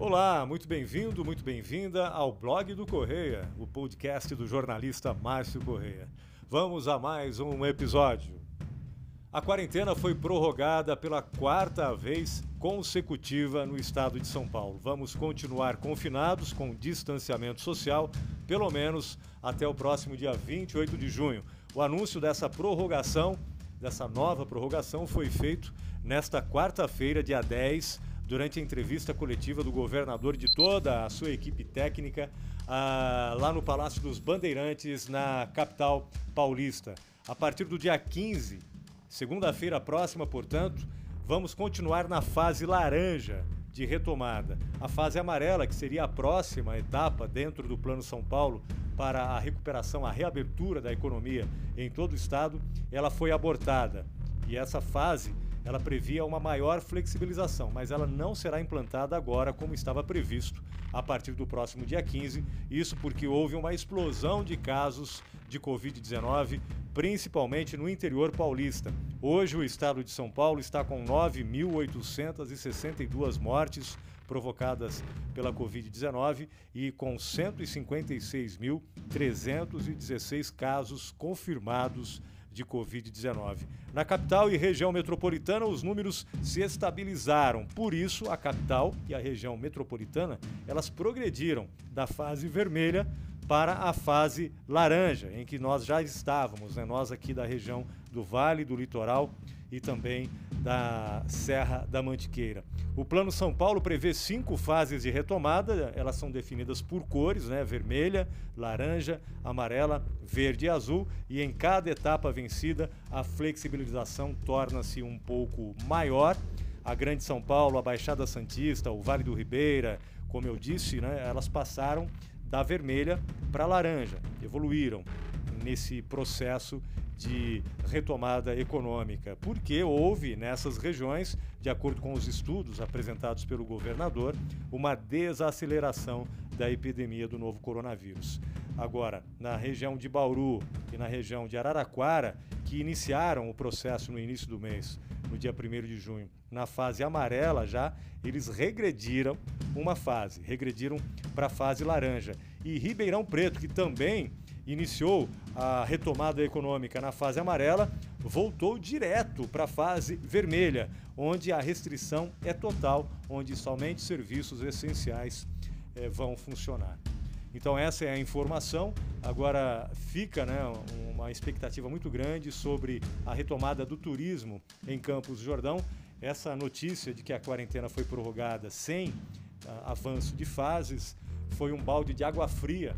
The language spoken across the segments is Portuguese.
Olá, muito bem-vindo, muito bem-vinda ao blog do Correia, o podcast do jornalista Márcio Correia. Vamos a mais um episódio. A quarentena foi prorrogada pela quarta vez consecutiva no estado de São Paulo. Vamos continuar confinados com distanciamento social, pelo menos até o próximo dia 28 de junho. O anúncio dessa prorrogação, dessa nova prorrogação, foi feito nesta quarta-feira, dia 10, durante a entrevista coletiva do governador de toda a sua equipe técnica, ah, lá no Palácio dos Bandeirantes, na capital paulista. A partir do dia 15, segunda-feira próxima, portanto, vamos continuar na fase laranja de retomada. A fase amarela, que seria a próxima etapa dentro do Plano São Paulo para a recuperação, a reabertura da economia em todo o estado, ela foi abortada. E essa fase ela previa uma maior flexibilização, mas ela não será implantada agora como estava previsto a partir do próximo dia 15. Isso porque houve uma explosão de casos de Covid-19, principalmente no interior paulista. Hoje o estado de São Paulo está com 9.862 mortes provocadas pela Covid-19 e com 156.316 casos confirmados de Covid-19. Na capital e região metropolitana, os números se estabilizaram. Por isso, a capital e a região metropolitana, elas progrediram da fase vermelha para a fase laranja, em que nós já estávamos, né? nós aqui da região do Vale, do Litoral e também da Serra da Mantiqueira. O Plano São Paulo prevê cinco fases de retomada, elas são definidas por cores, né? vermelha, laranja, amarela, verde e azul, e em cada etapa vencida a flexibilização torna-se um pouco maior. A Grande São Paulo, a Baixada Santista, o Vale do Ribeira, como eu disse, né? elas passaram da vermelha para laranja, evoluíram nesse processo de retomada econômica, porque houve nessas regiões, de acordo com os estudos apresentados pelo governador, uma desaceleração da epidemia do novo coronavírus. Agora, na região de Bauru e na região de Araraquara, que iniciaram o processo no início do mês, no dia 1 de junho, na fase amarela já, eles regrediram uma fase, regrediram para a fase laranja. E Ribeirão Preto, que também iniciou a retomada econômica na fase amarela, voltou direto para a fase vermelha, onde a restrição é total, onde somente serviços essenciais eh, vão funcionar. Então essa é a informação. Agora fica né, uma expectativa muito grande sobre a retomada do turismo em Campos do Jordão. Essa notícia de que a quarentena foi prorrogada sem uh, avanço de fases foi um balde de água fria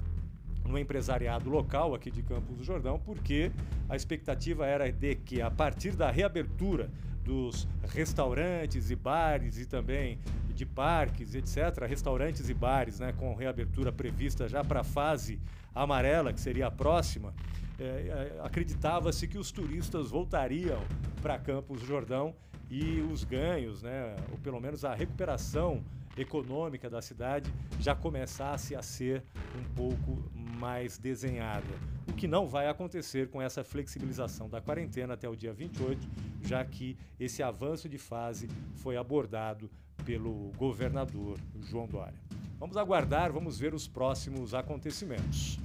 no empresariado local aqui de Campos do Jordão, porque a expectativa era de que a partir da reabertura dos restaurantes e bares e também de parques, etc., restaurantes e bares, né, com reabertura prevista já para a fase amarela, que seria a próxima, é, é, acreditava-se que os turistas voltariam para Campos do Jordão e os ganhos, né, ou pelo menos a recuperação econômica da cidade já começasse a ser um pouco mais desenhada. O que não vai acontecer com essa flexibilização da quarentena até o dia 28, já que esse avanço de fase foi abordado pelo governador João Dória. Vamos aguardar, vamos ver os próximos acontecimentos.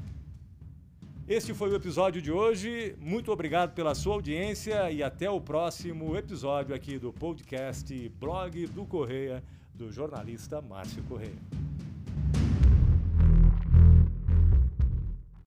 Este foi o episódio de hoje. Muito obrigado pela sua audiência e até o próximo episódio aqui do podcast Blog do Correia do jornalista Márcio Correia.